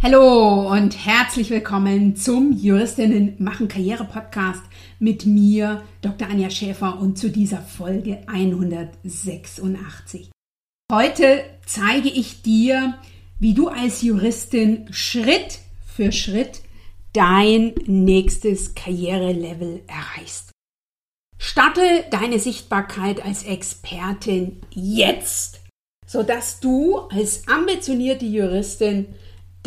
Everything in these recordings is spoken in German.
Hallo und herzlich willkommen zum Juristinnen machen Karriere Podcast mit mir, Dr. Anja Schäfer und zu dieser Folge 186. Heute zeige ich dir, wie du als Juristin Schritt für Schritt dein nächstes Karrierelevel erreichst. Starte deine Sichtbarkeit als Expertin jetzt, sodass du als ambitionierte Juristin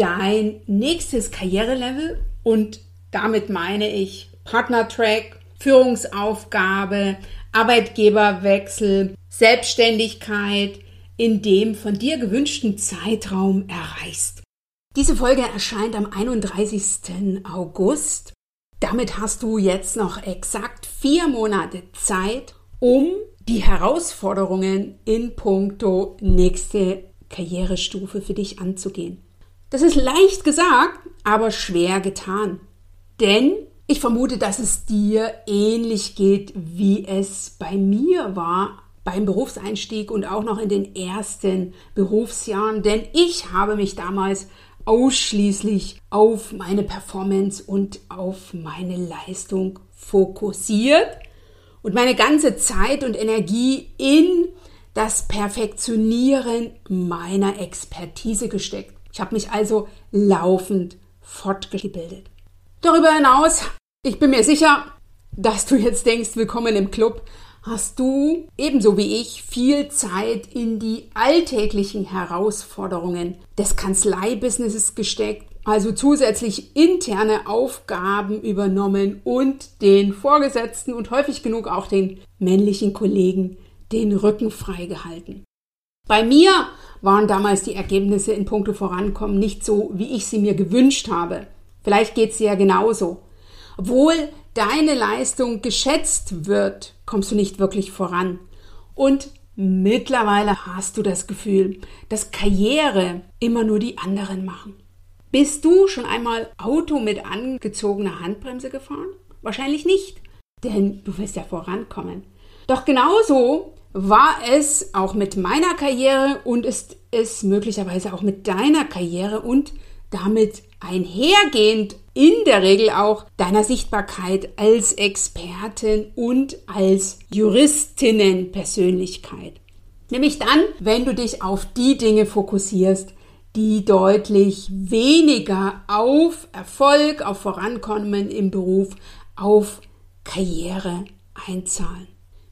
dein nächstes Karrierelevel und damit meine ich Partnertrack, Führungsaufgabe, Arbeitgeberwechsel, Selbstständigkeit in dem von dir gewünschten Zeitraum erreichst. Diese Folge erscheint am 31. August. Damit hast du jetzt noch exakt vier Monate Zeit, um die Herausforderungen in puncto nächste Karrierestufe für dich anzugehen. Das ist leicht gesagt, aber schwer getan. Denn ich vermute, dass es dir ähnlich geht, wie es bei mir war beim Berufseinstieg und auch noch in den ersten Berufsjahren. Denn ich habe mich damals ausschließlich auf meine Performance und auf meine Leistung fokussiert und meine ganze Zeit und Energie in das Perfektionieren meiner Expertise gesteckt. Ich habe mich also laufend fortgebildet. Darüber hinaus, ich bin mir sicher, dass du jetzt denkst, willkommen im Club, hast du ebenso wie ich viel Zeit in die alltäglichen Herausforderungen des Kanzleibusinesses gesteckt, also zusätzlich interne Aufgaben übernommen und den Vorgesetzten und häufig genug auch den männlichen Kollegen den Rücken freigehalten. Bei mir waren damals die Ergebnisse in puncto Vorankommen nicht so, wie ich sie mir gewünscht habe. Vielleicht geht es dir ja genauso. Obwohl deine Leistung geschätzt wird, kommst du nicht wirklich voran. Und mittlerweile hast du das Gefühl, dass Karriere immer nur die anderen machen. Bist du schon einmal Auto mit angezogener Handbremse gefahren? Wahrscheinlich nicht, denn du willst ja vorankommen. Doch genauso war es auch mit meiner Karriere und ist es möglicherweise auch mit deiner Karriere und damit einhergehend in der Regel auch deiner Sichtbarkeit als Expertin und als Juristinnenpersönlichkeit. Nämlich dann, wenn du dich auf die Dinge fokussierst, die deutlich weniger auf Erfolg, auf Vorankommen im Beruf, auf Karriere einzahlen.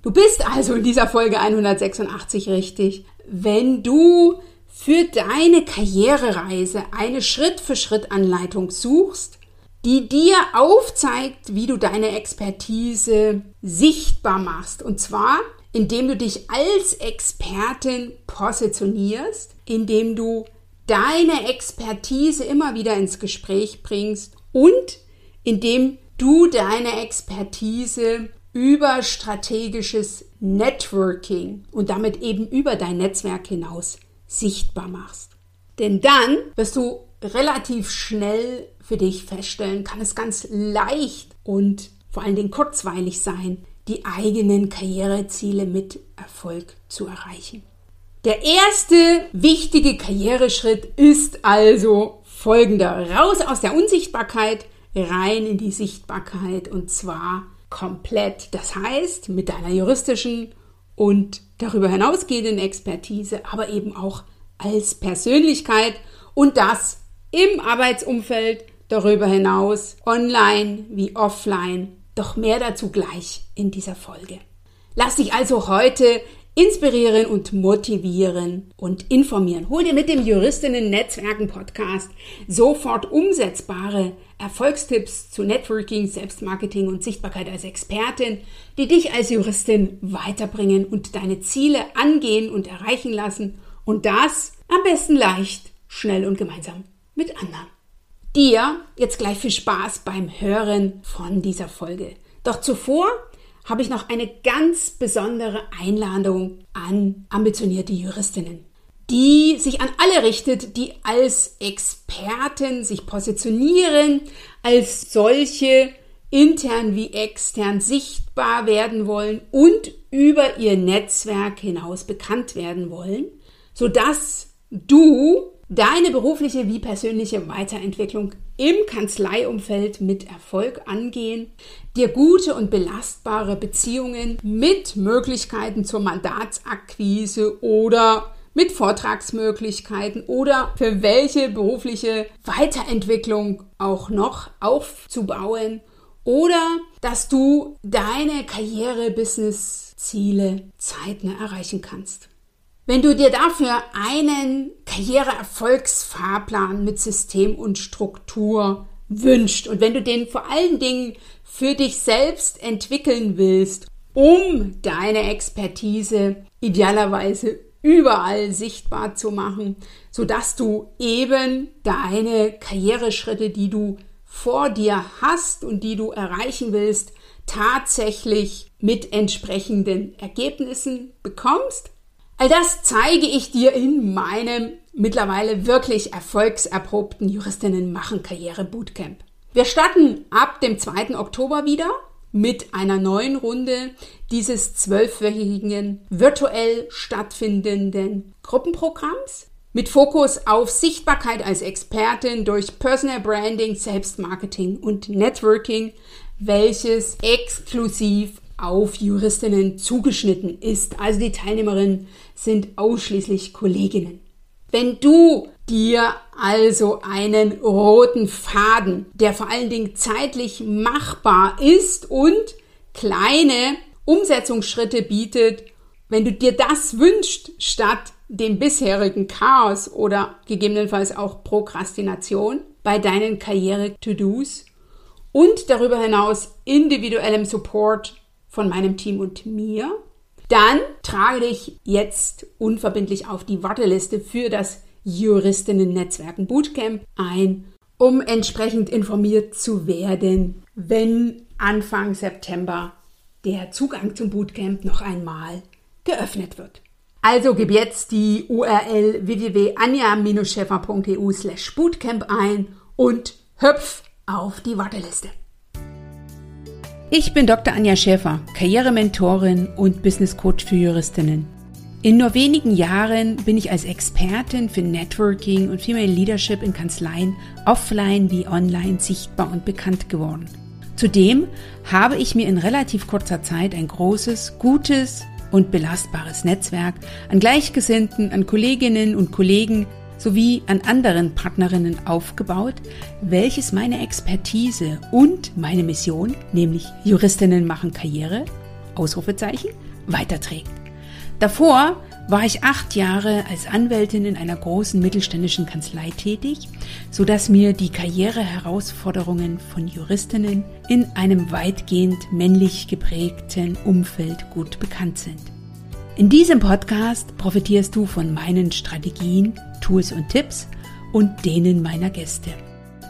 Du bist also in dieser Folge 186 richtig, wenn du für deine Karrierereise eine Schritt-für-Schritt-Anleitung suchst, die dir aufzeigt, wie du deine Expertise sichtbar machst. Und zwar, indem du dich als Expertin positionierst, indem du deine Expertise immer wieder ins Gespräch bringst und indem du deine Expertise über strategisches Networking und damit eben über dein Netzwerk hinaus sichtbar machst. Denn dann wirst du relativ schnell für dich feststellen, kann es ganz leicht und vor allen Dingen kurzweilig sein, die eigenen Karriereziele mit Erfolg zu erreichen. Der erste wichtige Karriereschritt ist also folgender. Raus aus der Unsichtbarkeit, rein in die Sichtbarkeit und zwar komplett. Das heißt, mit deiner juristischen und darüber hinausgehenden Expertise, aber eben auch als Persönlichkeit und das im Arbeitsumfeld darüber hinaus, online wie offline. Doch mehr dazu gleich in dieser Folge. Lass dich also heute inspirieren und motivieren und informieren. Hol dir mit dem Juristinnen Netzwerken Podcast sofort umsetzbare Erfolgstipps zu Networking, Selbstmarketing und Sichtbarkeit als Expertin, die dich als Juristin weiterbringen und deine Ziele angehen und erreichen lassen und das am besten leicht, schnell und gemeinsam mit anderen. Dir jetzt gleich viel Spaß beim Hören von dieser Folge. Doch zuvor habe ich noch eine ganz besondere Einladung an ambitionierte Juristinnen, die sich an alle richtet, die als Experten sich positionieren, als solche intern wie extern sichtbar werden wollen und über ihr Netzwerk hinaus bekannt werden wollen, sodass du deine berufliche wie persönliche Weiterentwicklung im Kanzleiumfeld mit Erfolg angehen, dir gute und belastbare Beziehungen mit Möglichkeiten zur Mandatsakquise oder mit Vortragsmöglichkeiten oder für welche berufliche Weiterentwicklung auch noch aufzubauen oder dass du deine Karriere-Business-Ziele zeitnah erreichen kannst. Wenn du dir dafür einen Karriereerfolgsfahrplan mit System und Struktur wünscht und wenn du den vor allen Dingen für dich selbst entwickeln willst, um deine Expertise idealerweise überall sichtbar zu machen, sodass du eben deine Karriereschritte, die du vor dir hast und die du erreichen willst, tatsächlich mit entsprechenden Ergebnissen bekommst. All das zeige ich dir in meinem mittlerweile wirklich erfolgserprobten Juristinnen machen Karriere Bootcamp. Wir starten ab dem 2. Oktober wieder mit einer neuen Runde dieses zwölfwöchigen virtuell stattfindenden Gruppenprogramms mit Fokus auf Sichtbarkeit als Expertin durch Personal Branding, Selbstmarketing und Networking, welches exklusiv auf Juristinnen zugeschnitten ist. Also die Teilnehmerinnen sind ausschließlich Kolleginnen. Wenn du dir also einen roten Faden, der vor allen Dingen zeitlich machbar ist und kleine Umsetzungsschritte bietet, wenn du dir das wünschst, statt dem bisherigen Chaos oder gegebenenfalls auch Prokrastination bei deinen Karriere-To-Dos und darüber hinaus individuellem Support von meinem Team und mir, dann trage dich jetzt unverbindlich auf die Warteliste für das Juristinnen-Netzwerken Bootcamp ein, um entsprechend informiert zu werden, wenn Anfang September der Zugang zum Bootcamp noch einmal geöffnet wird. Also gib jetzt die URL www.anja-scheffer.eu slash bootcamp ein und hüpf auf die Warteliste. Ich bin Dr. Anja Schäfer, Karrierementorin und Business Coach für Juristinnen. In nur wenigen Jahren bin ich als Expertin für Networking und Female Leadership in Kanzleien offline wie online sichtbar und bekannt geworden. Zudem habe ich mir in relativ kurzer Zeit ein großes, gutes und belastbares Netzwerk an Gleichgesinnten, an Kolleginnen und Kollegen sowie an anderen Partnerinnen aufgebaut, welches meine Expertise und meine Mission, nämlich Juristinnen machen Karriere, Ausrufezeichen, weiterträgt. Davor war ich acht Jahre als Anwältin in einer großen mittelständischen Kanzlei tätig, so dass mir die Karriereherausforderungen von Juristinnen in einem weitgehend männlich geprägten Umfeld gut bekannt sind. In diesem Podcast profitierst du von meinen Strategien, Tools und Tipps und denen meiner Gäste.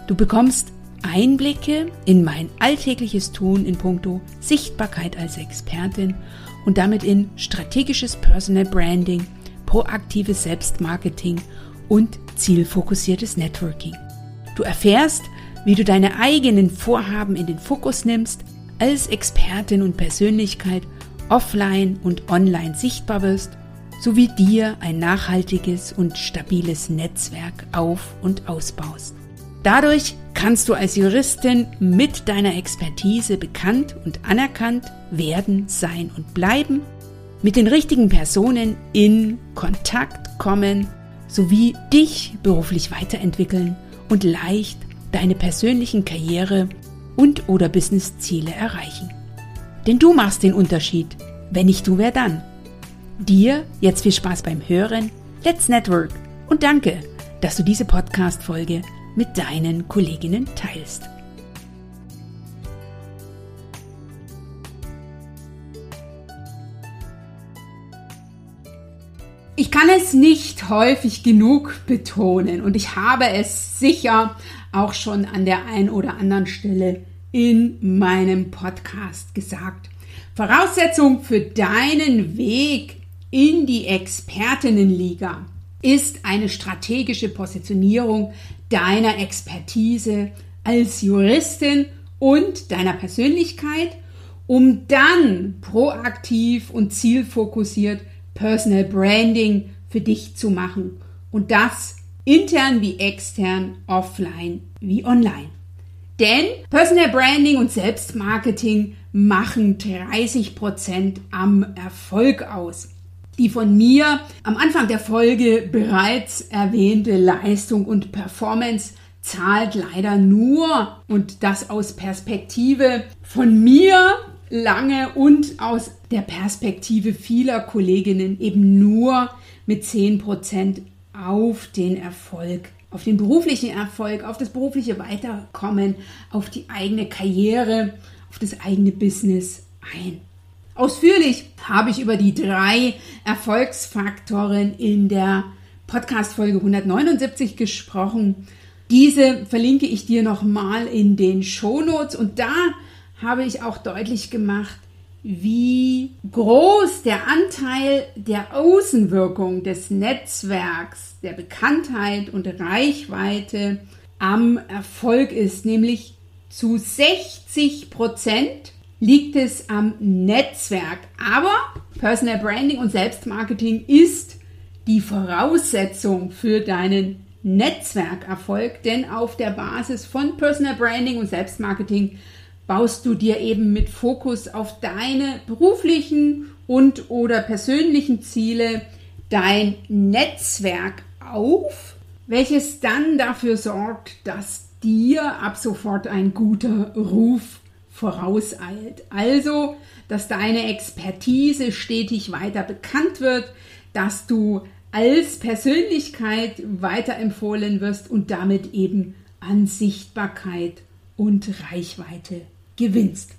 Du bekommst Einblicke in mein alltägliches Tun in puncto Sichtbarkeit als Expertin und damit in strategisches Personal Branding, proaktives Selbstmarketing und zielfokussiertes Networking. Du erfährst, wie du deine eigenen Vorhaben in den Fokus nimmst, als Expertin und Persönlichkeit offline und online sichtbar wirst, sowie dir ein nachhaltiges und stabiles Netzwerk auf und ausbaust. Dadurch kannst du als Juristin mit deiner Expertise bekannt und anerkannt werden, sein und bleiben, mit den richtigen Personen in Kontakt kommen sowie dich beruflich weiterentwickeln und leicht deine persönlichen Karriere und oder Businessziele erreichen. Denn du machst den Unterschied. Wenn nicht du, wer dann? Dir jetzt viel Spaß beim Hören. Let's Network und danke, dass du diese Podcast-Folge mit deinen Kolleginnen teilst. Ich kann es nicht häufig genug betonen und ich habe es sicher auch schon an der einen oder anderen Stelle in meinem Podcast gesagt. Voraussetzung für deinen Weg in die Expertinnenliga ist eine strategische Positionierung deiner Expertise als Juristin und deiner Persönlichkeit, um dann proaktiv und zielfokussiert Personal Branding für dich zu machen und das intern wie extern, offline wie online. Denn Personal Branding und Selbstmarketing machen 30% am Erfolg aus. Die von mir am Anfang der Folge bereits erwähnte Leistung und Performance zahlt leider nur und das aus Perspektive von mir lange und aus der Perspektive vieler Kolleginnen eben nur mit 10% auf den Erfolg, auf den beruflichen Erfolg, auf das berufliche Weiterkommen, auf die eigene Karriere, auf das eigene Business ein. Ausführlich habe ich über die drei Erfolgsfaktoren in der Podcast-Folge 179 gesprochen. Diese verlinke ich dir nochmal in den Shownotes und da habe ich auch deutlich gemacht, wie groß der Anteil der Außenwirkung des Netzwerks, der Bekanntheit und Reichweite am Erfolg ist, nämlich zu 60 Prozent liegt es am Netzwerk. Aber Personal Branding und Selbstmarketing ist die Voraussetzung für deinen Netzwerkerfolg, denn auf der Basis von Personal Branding und Selbstmarketing baust du dir eben mit Fokus auf deine beruflichen und oder persönlichen Ziele dein Netzwerk auf, welches dann dafür sorgt, dass dir ab sofort ein guter Ruf vorauseilt. Also, dass deine Expertise stetig weiter bekannt wird, dass du als Persönlichkeit weiterempfohlen wirst und damit eben an Sichtbarkeit und Reichweite gewinnst.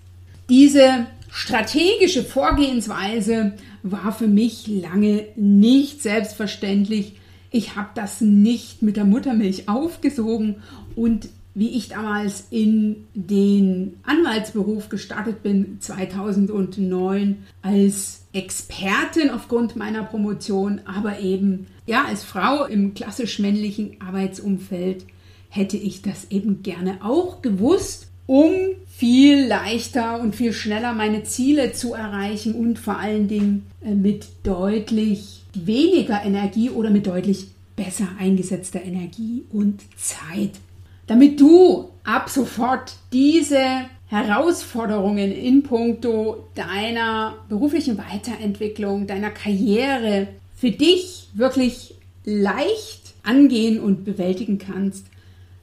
Diese strategische Vorgehensweise war für mich lange nicht selbstverständlich. Ich habe das nicht mit der Muttermilch aufgesogen und wie ich damals in den Anwaltsberuf gestartet bin, 2009, als Expertin aufgrund meiner Promotion, aber eben ja als Frau im klassisch männlichen Arbeitsumfeld hätte ich das eben gerne auch gewusst, um viel leichter und viel schneller meine Ziele zu erreichen und vor allen Dingen äh, mit deutlich weniger Energie oder mit deutlich besser eingesetzter Energie und Zeit. Damit du ab sofort diese Herausforderungen in puncto deiner beruflichen Weiterentwicklung, deiner Karriere für dich wirklich leicht angehen und bewältigen kannst,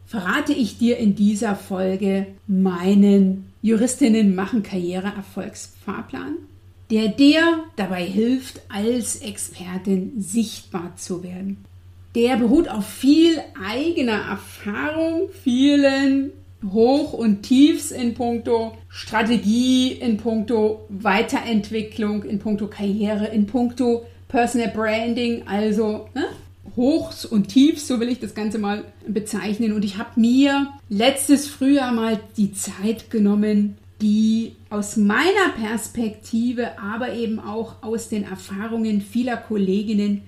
verrate ich dir in dieser Folge meinen Juristinnen machen Karriere Erfolgsfahrplan, der dir dabei hilft, als Expertin sichtbar zu werden der beruht auf viel eigener Erfahrung, vielen Hoch- und Tiefs in puncto Strategie, in puncto Weiterentwicklung, in puncto Karriere, in puncto Personal Branding, also ne? Hochs und Tiefs, so will ich das Ganze mal bezeichnen. Und ich habe mir letztes Frühjahr mal die Zeit genommen, die aus meiner Perspektive, aber eben auch aus den Erfahrungen vieler Kolleginnen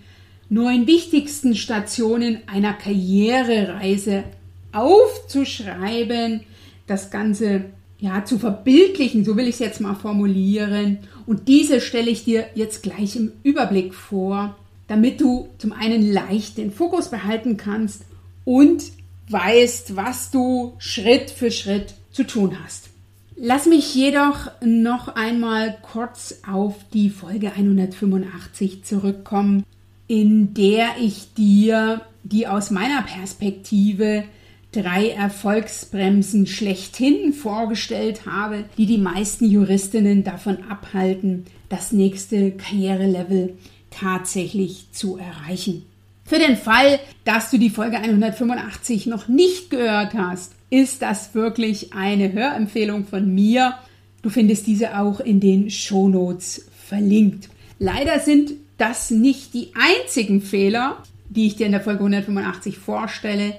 neun wichtigsten Stationen einer Karrierereise aufzuschreiben, das Ganze ja zu verbildlichen, so will ich es jetzt mal formulieren. Und diese stelle ich dir jetzt gleich im Überblick vor, damit du zum einen leicht den Fokus behalten kannst und weißt, was du Schritt für Schritt zu tun hast. Lass mich jedoch noch einmal kurz auf die Folge 185 zurückkommen, in der ich dir die aus meiner Perspektive drei Erfolgsbremsen schlechthin vorgestellt habe, die die meisten Juristinnen davon abhalten, das nächste Karrierelevel tatsächlich zu erreichen. Für den Fall, dass du die Folge 185 noch nicht gehört hast, ist das wirklich eine Hörempfehlung von mir. Du findest diese auch in den Shownotes verlinkt. Leider sind das nicht die einzigen Fehler, die ich dir in der Folge 185 vorstelle,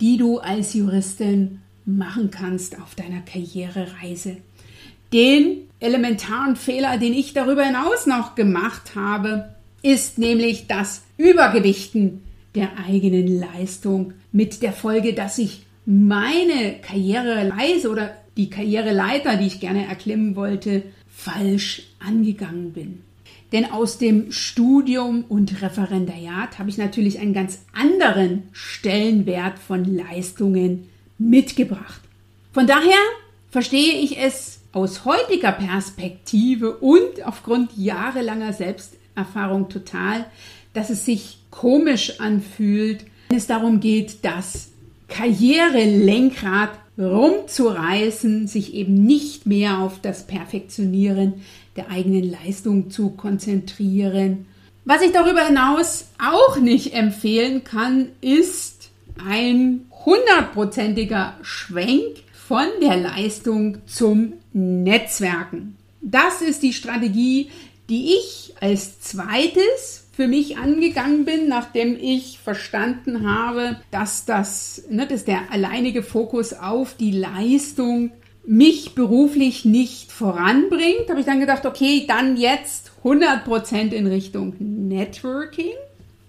die du als Juristin machen kannst auf deiner Karrierereise. Den elementaren Fehler, den ich darüber hinaus noch gemacht habe, ist nämlich das Übergewichten der eigenen Leistung mit der Folge, dass ich meine Karriereleise oder die Karriereleiter, die ich gerne erklimmen wollte, falsch angegangen bin. Denn aus dem Studium und Referendariat habe ich natürlich einen ganz anderen Stellenwert von Leistungen mitgebracht. Von daher verstehe ich es aus heutiger Perspektive und aufgrund jahrelanger Selbsterfahrung total, dass es sich komisch anfühlt, wenn es darum geht, das Karrierelenkrad rumzureißen, sich eben nicht mehr auf das Perfektionieren der eigenen Leistung zu konzentrieren. Was ich darüber hinaus auch nicht empfehlen kann, ist ein hundertprozentiger Schwenk von der Leistung zum Netzwerken. Das ist die Strategie, die ich als zweites für mich angegangen bin, nachdem ich verstanden habe, dass das, ne, dass der alleinige Fokus auf die Leistung mich beruflich nicht voranbringt, habe ich dann gedacht, okay, dann jetzt 100% in Richtung Networking.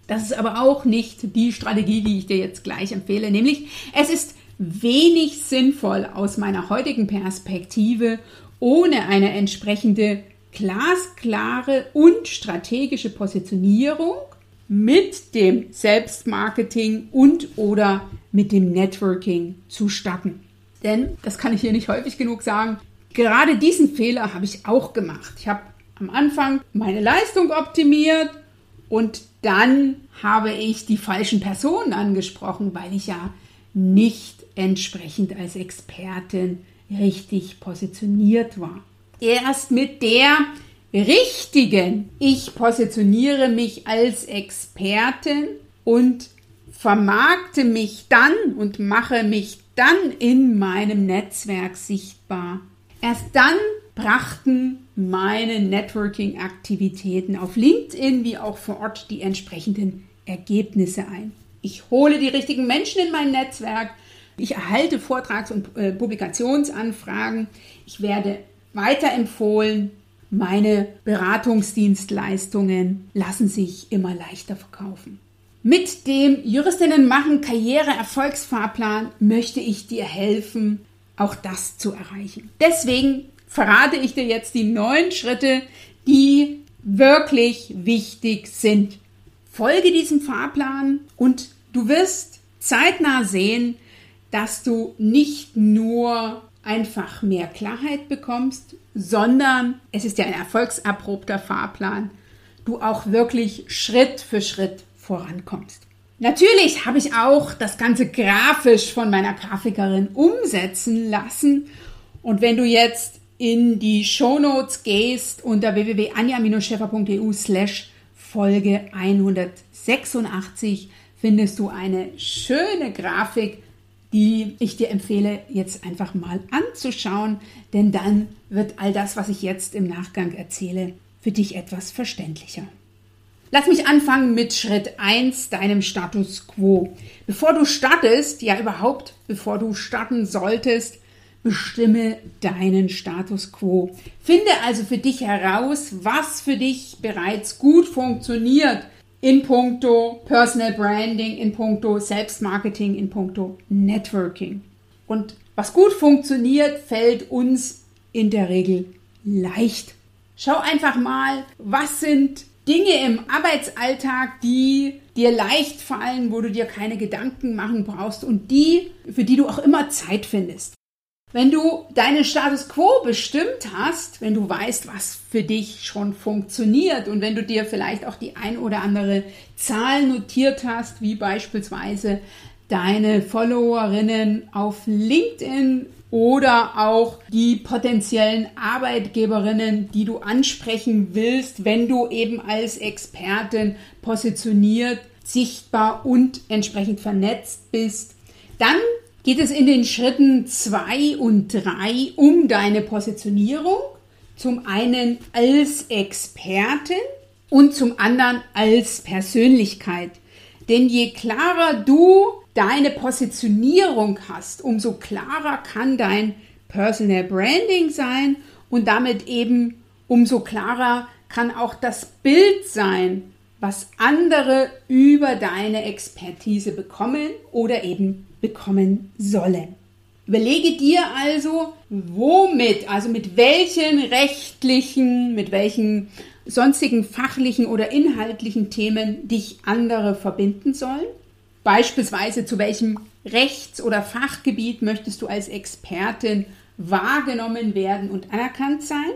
Das ist aber auch nicht die Strategie, die ich dir jetzt gleich empfehle, nämlich es ist wenig sinnvoll aus meiner heutigen Perspektive, ohne eine entsprechende glasklare und strategische Positionierung mit dem Selbstmarketing und oder mit dem Networking zu starten. Denn, das kann ich hier nicht häufig genug sagen, gerade diesen Fehler habe ich auch gemacht. Ich habe am Anfang meine Leistung optimiert und dann habe ich die falschen Personen angesprochen, weil ich ja nicht entsprechend als Expertin richtig positioniert war. Erst mit der richtigen, ich positioniere mich als Expertin und vermarkte mich dann und mache mich dann in meinem Netzwerk sichtbar. Erst dann brachten meine Networking-Aktivitäten auf LinkedIn wie auch vor Ort die entsprechenden Ergebnisse ein. Ich hole die richtigen Menschen in mein Netzwerk, ich erhalte Vortrags- und äh, Publikationsanfragen. Ich werde weiterempfohlen. Meine Beratungsdienstleistungen lassen sich immer leichter verkaufen. Mit dem Juristinnen machen Karriere Erfolgsfahrplan möchte ich dir helfen, auch das zu erreichen. Deswegen verrate ich dir jetzt die neun Schritte, die wirklich wichtig sind. Folge diesem Fahrplan und du wirst zeitnah sehen, dass du nicht nur einfach mehr Klarheit bekommst, sondern es ist ja ein erfolgserprobter Fahrplan, du auch wirklich Schritt für Schritt vorankommst. Natürlich habe ich auch das Ganze grafisch von meiner Grafikerin umsetzen lassen. Und wenn du jetzt in die Shownotes gehst unter www.anja-scheffer.eu slash Folge 186 findest du eine schöne Grafik die ich dir empfehle, jetzt einfach mal anzuschauen, denn dann wird all das, was ich jetzt im Nachgang erzähle, für dich etwas verständlicher. Lass mich anfangen mit Schritt 1, deinem Status quo. Bevor du startest, ja überhaupt, bevor du starten solltest, bestimme deinen Status quo. Finde also für dich heraus, was für dich bereits gut funktioniert, in puncto Personal Branding, in puncto Selbstmarketing, in puncto Networking. Und was gut funktioniert, fällt uns in der Regel leicht. Schau einfach mal, was sind Dinge im Arbeitsalltag, die dir leicht fallen, wo du dir keine Gedanken machen brauchst und die, für die du auch immer Zeit findest. Wenn du deinen Status quo bestimmt hast, wenn du weißt, was für dich schon funktioniert und wenn du dir vielleicht auch die ein oder andere Zahl notiert hast, wie beispielsweise deine Followerinnen auf LinkedIn oder auch die potenziellen Arbeitgeberinnen, die du ansprechen willst, wenn du eben als Expertin positioniert, sichtbar und entsprechend vernetzt bist, dann geht es in den Schritten zwei und drei um deine Positionierung. Zum einen als Expertin und zum anderen als Persönlichkeit. Denn je klarer du deine Positionierung hast, umso klarer kann dein Personal Branding sein und damit eben umso klarer kann auch das Bild sein, was andere über deine Expertise bekommen oder eben bekommen sollen. Überlege dir also, womit, also mit welchen rechtlichen, mit welchen sonstigen fachlichen oder inhaltlichen Themen dich andere verbinden sollen. Beispielsweise zu welchem Rechts- oder Fachgebiet möchtest du als Expertin wahrgenommen werden und anerkannt sein.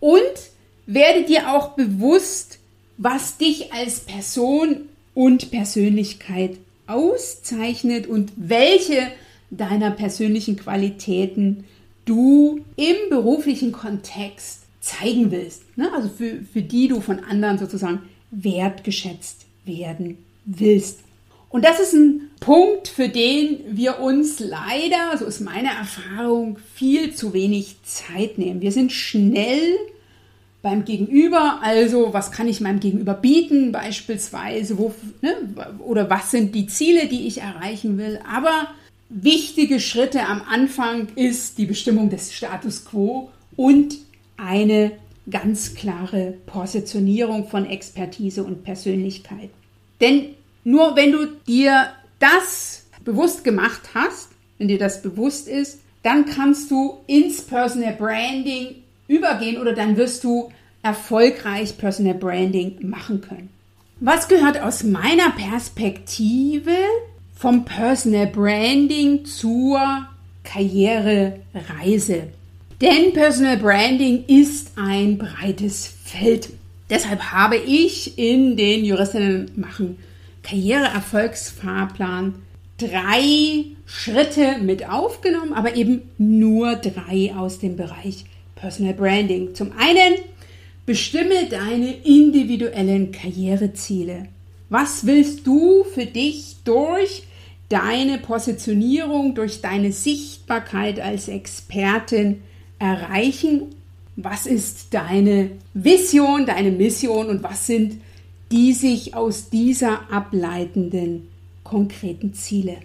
Und werde dir auch bewusst, was dich als Person und Persönlichkeit auszeichnet und welche deiner persönlichen Qualitäten du im beruflichen Kontext zeigen willst. Ne? Also für, für die du von anderen sozusagen wertgeschätzt werden willst. Und das ist ein Punkt, für den wir uns leider, so ist meine Erfahrung, viel zu wenig Zeit nehmen. Wir sind schnell beim Gegenüber, also was kann ich meinem Gegenüber bieten beispielsweise, wo, ne, oder was sind die Ziele, die ich erreichen will. Aber wichtige Schritte am Anfang ist die Bestimmung des Status quo und eine ganz klare Positionierung von Expertise und Persönlichkeit. Denn nur wenn du dir das bewusst gemacht hast, wenn dir das bewusst ist, dann kannst du ins Personal Branding übergehen oder dann wirst du erfolgreich Personal Branding machen können. Was gehört aus meiner Perspektive vom Personal Branding zur Karrierereise? Denn Personal Branding ist ein breites Feld. Deshalb habe ich in den Juristinnen machen Karriereerfolgsfahrplan drei Schritte mit aufgenommen, aber eben nur drei aus dem Bereich Personal Branding. Zum einen bestimme deine individuellen Karriereziele. Was willst du für dich durch deine Positionierung, durch deine Sichtbarkeit als Expertin erreichen? Was ist deine Vision, deine Mission und was sind die sich aus dieser ableitenden konkreten Ziele?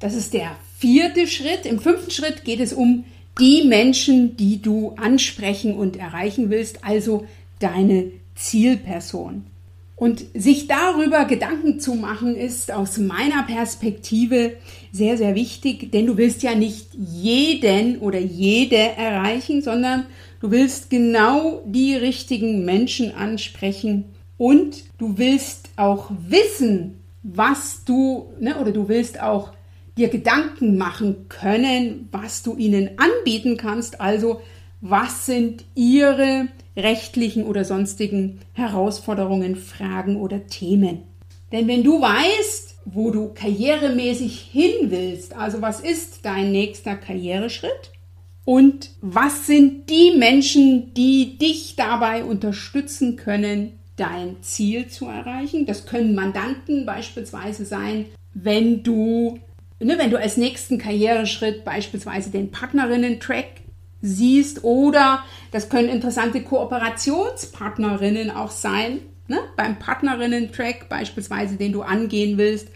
Das ist der vierte Schritt. Im fünften Schritt geht es um die Menschen, die du ansprechen und erreichen willst, also deine Zielperson. Und sich darüber Gedanken zu machen, ist aus meiner Perspektive sehr, sehr wichtig, denn du willst ja nicht jeden oder jede erreichen, sondern du willst genau die richtigen Menschen ansprechen und du willst auch wissen, was du, ne, oder du willst auch dir Gedanken machen können, was du ihnen anbieten kannst. Also, was sind ihre rechtlichen oder sonstigen Herausforderungen, Fragen oder Themen? Denn wenn du weißt, wo du karrieremäßig hin willst, also was ist dein nächster Karriereschritt und was sind die Menschen, die dich dabei unterstützen können, dein Ziel zu erreichen. Das können Mandanten beispielsweise sein, wenn du ne, wenn du als nächsten Karriereschritt beispielsweise den Partnerinnen-Track siehst oder das können interessante Kooperationspartnerinnen auch sein, ne, beim Partnerinnen-Track beispielsweise, den du angehen willst.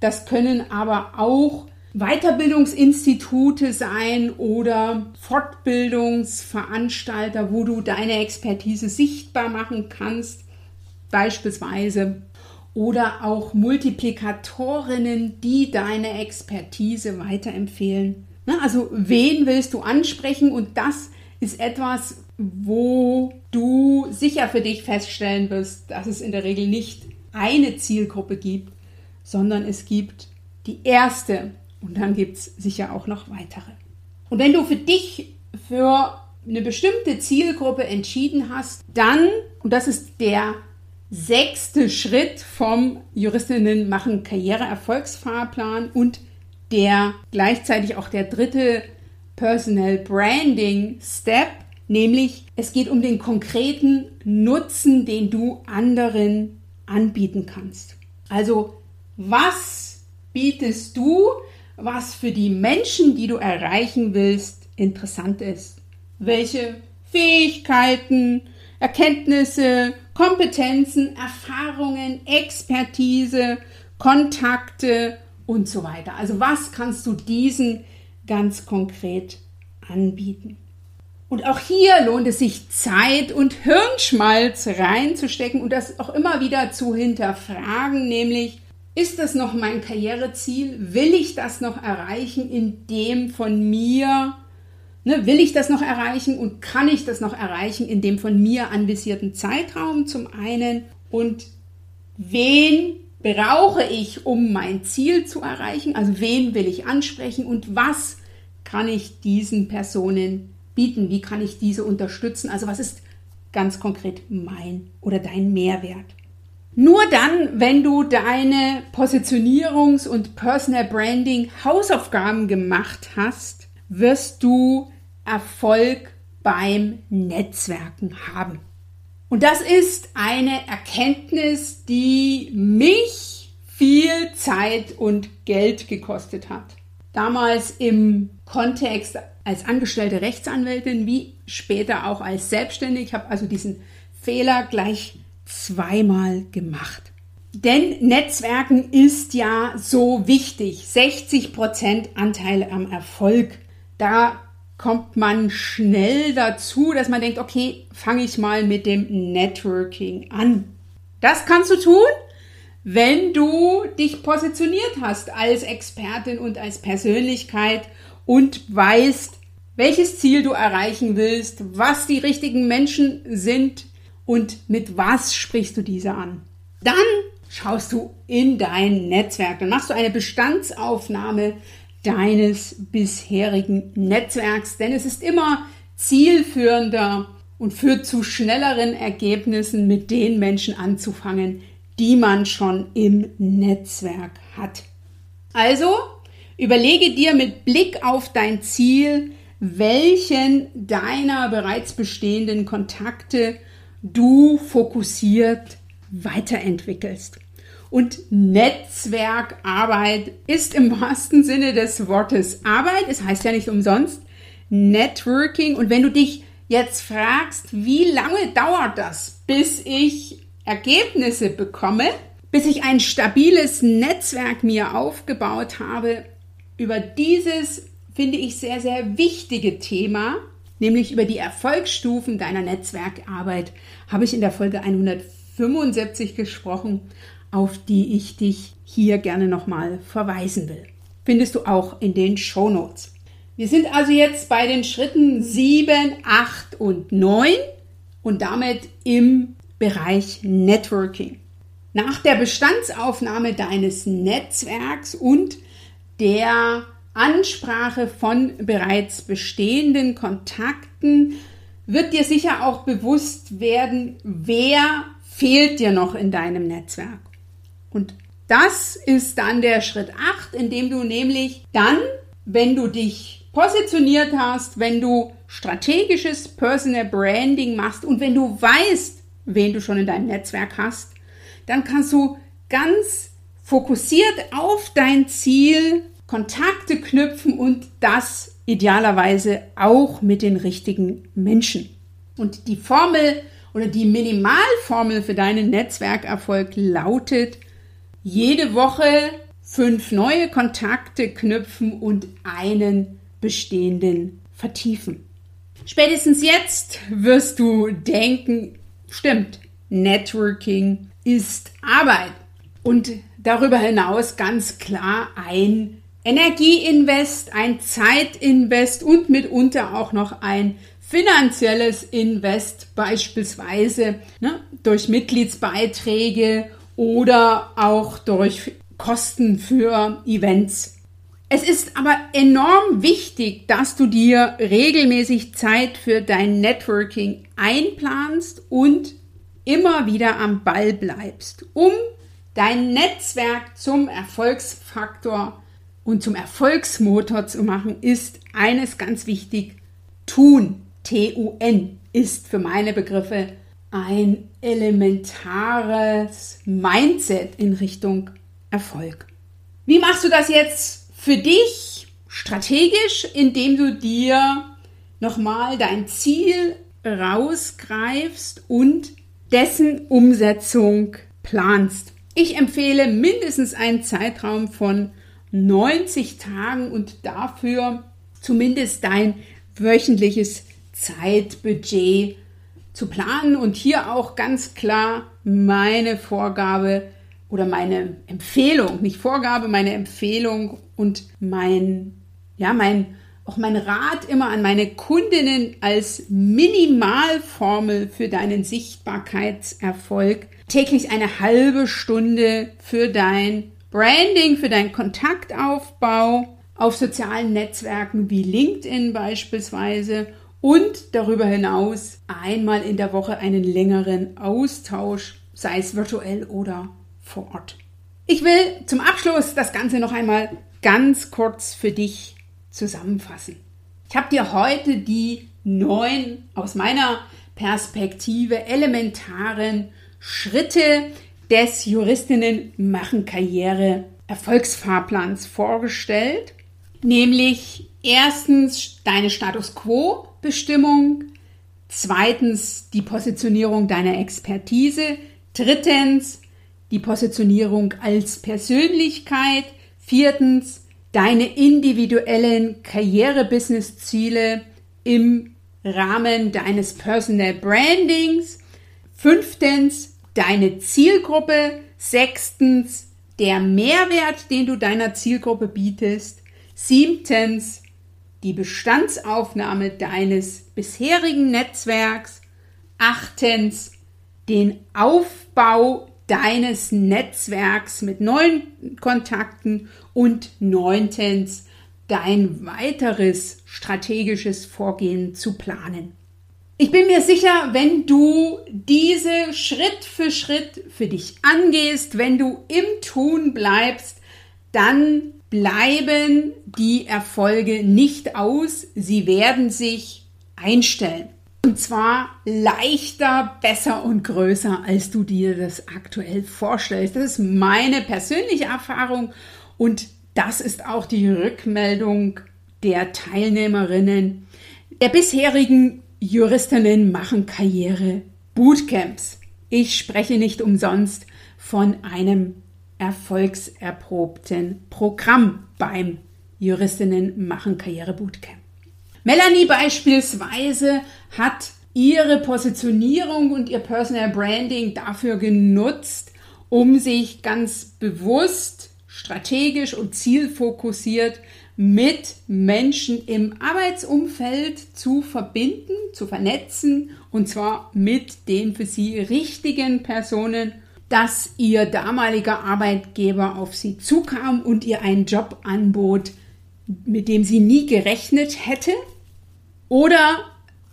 Das können aber auch Weiterbildungsinstitute sein oder Fortbildungsveranstalter, wo du deine Expertise sichtbar machen kannst, beispielsweise oder auch Multiplikatorinnen, die deine Expertise weiterempfehlen. Also wen willst du ansprechen? Und das ist etwas, wo du sicher für dich feststellen wirst, dass es in der Regel nicht eine Zielgruppe gibt, sondern es gibt die erste und dann gibt es sicher auch noch weitere. Und wenn du für dich für eine bestimmte Zielgruppe entschieden hast, dann, und das ist der sechste Schritt vom Juristinnen machen Karriereerfolgsfahrplan und der gleichzeitig auch der dritte Personal Branding Step, nämlich es geht um den konkreten Nutzen, den du anderen anbieten kannst. Also was bietest du, was für die Menschen, die du erreichen willst, interessant ist? Welche Fähigkeiten, Erkenntnisse, Kompetenzen, Erfahrungen, Expertise, Kontakte und so weiter. Also was kannst du diesen ganz konkret anbieten? Und auch hier lohnt es sich Zeit und Hirnschmalz reinzustecken und das auch immer wieder zu hinterfragen, nämlich Ist das noch mein Karriereziel? Will ich das noch erreichen in dem von mir? Ne, will ich das noch erreichen und kann ich das noch erreichen in dem von mir anvisierten Zeitraum zum einen? Und wen brauche ich, um mein Ziel zu erreichen? Also wen will ich ansprechen und was kann ich diesen Personen bieten? Wie kann ich diese unterstützen? Also was ist ganz konkret mein oder dein Mehrwert? Nur dann, wenn du deine Positionierungs- und Personal Branding Hausaufgaben gemacht hast, wirst du Erfolg beim Netzwerken haben. Und das ist eine Erkenntnis, die mich viel Zeit und Geld gekostet hat. Damals im Kontext als angestellte Rechtsanwältin wie später auch als Selbstständig. Ich habe also diesen Fehler gleich zweimal gemacht. Denn Netzwerken ist ja so wichtig. 60% Anteil am Erfolg. Da kommt man schnell dazu, dass man denkt, okay, fange ich mal mit dem Networking an. Das kannst du tun, wenn du dich positioniert hast als Expertin und als Persönlichkeit und weißt, welches Ziel du erreichen willst, was die richtigen Menschen sind und mit was sprichst du diese an. Dann schaust du in dein Netzwerk, dann machst du eine Bestandsaufnahme deines bisherigen Netzwerks, denn es ist immer zielführender und führt zu schnelleren Ergebnissen, mit den Menschen anzufangen, die man schon im Netzwerk hat. Also überlege dir mit Blick auf dein Ziel, welchen deiner bereits bestehenden Kontakte du fokussiert weiterentwickelst. Und Netzwerkarbeit ist im wahrsten Sinne des Wortes Arbeit. Es heißt ja nicht umsonst Networking. Und wenn du dich jetzt fragst, wie lange dauert das, bis ich Ergebnisse bekomme, bis ich ein stabiles Netzwerk mir aufgebaut habe, über dieses finde ich sehr, sehr wichtige Thema, nämlich über die Erfolgsstufen deiner Netzwerkarbeit, habe ich in der Folge 175 gesprochen auf die ich dich hier gerne nochmal verweisen will. Findest du auch in den Show Notes. Wir sind also jetzt bei den Schritten 7, 8 und 9 und damit im Bereich Networking. Nach der Bestandsaufnahme deines Netzwerks und der Ansprache von bereits bestehenden Kontakten wird dir sicher auch bewusst werden, wer fehlt dir noch in deinem Netzwerk. Und das ist dann der Schritt 8, in dem du nämlich dann, wenn du dich positioniert hast, wenn du strategisches Personal Branding machst und wenn du weißt, wen du schon in deinem Netzwerk hast, dann kannst du ganz fokussiert auf dein Ziel Kontakte knüpfen und das idealerweise auch mit den richtigen Menschen. Und die Formel oder die Minimalformel für deinen Netzwerkerfolg lautet, jede Woche fünf neue Kontakte knüpfen und einen bestehenden vertiefen. Spätestens jetzt wirst du denken, stimmt, Networking ist Arbeit und darüber hinaus ganz klar ein Energieinvest, ein Zeitinvest und mitunter auch noch ein finanzielles Invest, beispielsweise ne, durch Mitgliedsbeiträge oder auch durch Kosten für Events. Es ist aber enorm wichtig, dass du dir regelmäßig Zeit für dein Networking einplanst und immer wieder am Ball bleibst, um dein Netzwerk zum Erfolgsfaktor und zum Erfolgsmotor zu machen, ist eines ganz wichtig, tun. T-U-N ist für meine Begriffe ein elementares Mindset in Richtung Erfolg. Wie machst du das jetzt für dich strategisch, indem du dir nochmal dein Ziel rausgreifst und dessen Umsetzung planst? Ich empfehle mindestens einen Zeitraum von 90 Tagen und dafür zumindest dein wöchentliches Zeitbudget zu planen und hier auch ganz klar meine Vorgabe oder meine Empfehlung, nicht Vorgabe, meine Empfehlung und mein, ja, mein, auch mein Rat immer an meine Kundinnen als Minimalformel für deinen Sichtbarkeitserfolg. Täglich eine halbe Stunde für dein Branding, für deinen Kontaktaufbau auf sozialen Netzwerken wie LinkedIn beispielsweise und darüber hinaus einmal in der Woche einen längeren Austausch, sei es virtuell oder vor Ort. Ich will zum Abschluss das Ganze noch einmal ganz kurz für dich zusammenfassen. Ich habe dir heute die neun aus meiner Perspektive elementaren Schritte des Juristinnen machen Karriere Erfolgsfahrplans vorgestellt, nämlich erstens deine Status Quo Bestimmung, zweitens die Positionierung deiner Expertise, drittens die Positionierung als Persönlichkeit, viertens deine individuellen Karriere-Business-Ziele im Rahmen deines Personal Brandings, fünftens deine Zielgruppe, sechstens der Mehrwert, den du deiner Zielgruppe bietest, siebtens die Bestandsaufnahme deines bisherigen Netzwerks, achtens den Aufbau deines Netzwerks mit neuen Kontakten und neuntens dein weiteres strategisches Vorgehen zu planen. Ich bin mir sicher, wenn du diese Schritt für Schritt für dich angehst, wenn du im Tun bleibst, dann bleiben die Erfolge nicht aus, sie werden sich einstellen. Und zwar leichter, besser und größer, als du dir das aktuell vorstellst. Das ist meine persönliche Erfahrung und das ist auch die Rückmeldung der Teilnehmerinnen der bisherigen Juristinnen machen Karriere Bootcamps. Ich spreche nicht umsonst von einem erfolgserprobten Programm beim Juristinnen machen Karriere Bootcamp. Melanie beispielsweise hat ihre Positionierung und ihr Personal Branding dafür genutzt, um sich ganz bewusst, strategisch und zielfokussiert mit Menschen im Arbeitsumfeld zu verbinden, zu vernetzen und zwar mit den für sie richtigen Personen dass ihr damaliger Arbeitgeber auf sie zukam und ihr einen Job anbot, mit dem sie nie gerechnet hätte. Oder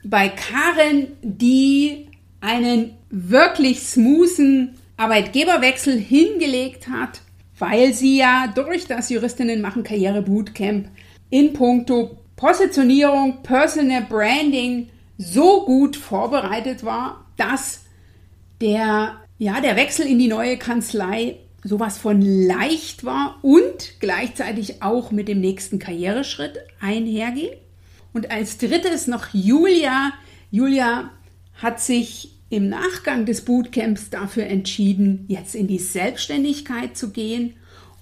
bei Karen, die einen wirklich smoothen Arbeitgeberwechsel hingelegt hat, weil sie ja durch das Juristinnen machen Karriere Bootcamp in puncto Positionierung, Personal Branding so gut vorbereitet war, dass der ja, der Wechsel in die neue Kanzlei sowas von leicht war und gleichzeitig auch mit dem nächsten Karriereschritt einhergeht. Und als drittes noch Julia. Julia hat sich im Nachgang des Bootcamps dafür entschieden, jetzt in die Selbstständigkeit zu gehen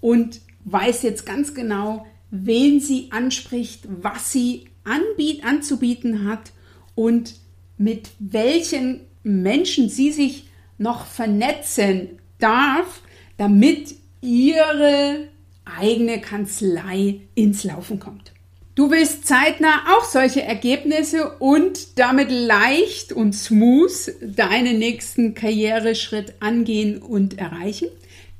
und weiß jetzt ganz genau, wen sie anspricht, was sie anbiet, anzubieten hat und mit welchen Menschen sie sich noch vernetzen darf, damit ihre eigene Kanzlei ins Laufen kommt. Du willst zeitnah auch solche Ergebnisse und damit leicht und smooth deinen nächsten Karriereschritt angehen und erreichen?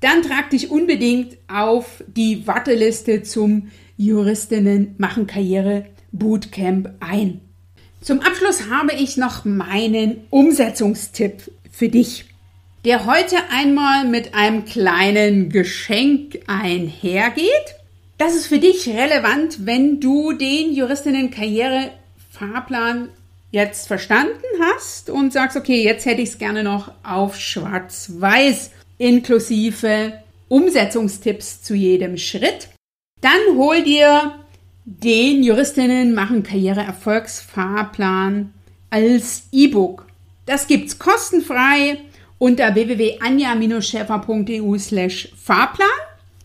Dann trag dich unbedingt auf die Warteliste zum Juristinnen machen Karriere Bootcamp ein. Zum Abschluss habe ich noch meinen Umsetzungstipp für dich, der heute einmal mit einem kleinen Geschenk einhergeht. Das ist für dich relevant, wenn du den Juristinnen-Karriere-Fahrplan jetzt verstanden hast und sagst, okay, jetzt hätte ich es gerne noch auf schwarz-weiß inklusive Umsetzungstipps zu jedem Schritt. Dann hol dir den Juristinnen machen Karriere Erfolgsfahrplan als E-Book das gibt's kostenfrei unter www.anja-schäfer.eu slash Fahrplan.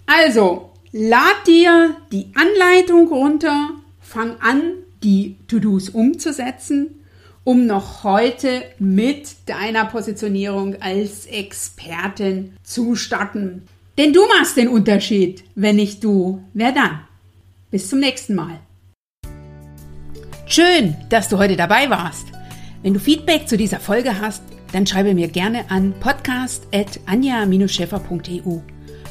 Also, lad dir die Anleitung runter, fang an, die To-Dos umzusetzen um noch heute mit deiner Positionierung als Expertin zu starten. Denn du machst den Unterschied. Wenn nicht du, wer dann? Bis zum nächsten Mal. Schön, dass du heute dabei warst. Wenn du Feedback zu dieser Folge hast, dann schreibe mir gerne an podcast.anja-scheffer.eu.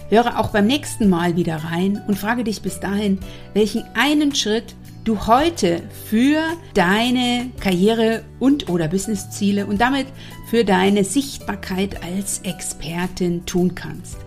Höre auch beim nächsten Mal wieder rein und frage dich bis dahin, welchen einen Schritt du heute für deine Karriere und oder Businessziele und damit für deine Sichtbarkeit als Expertin tun kannst.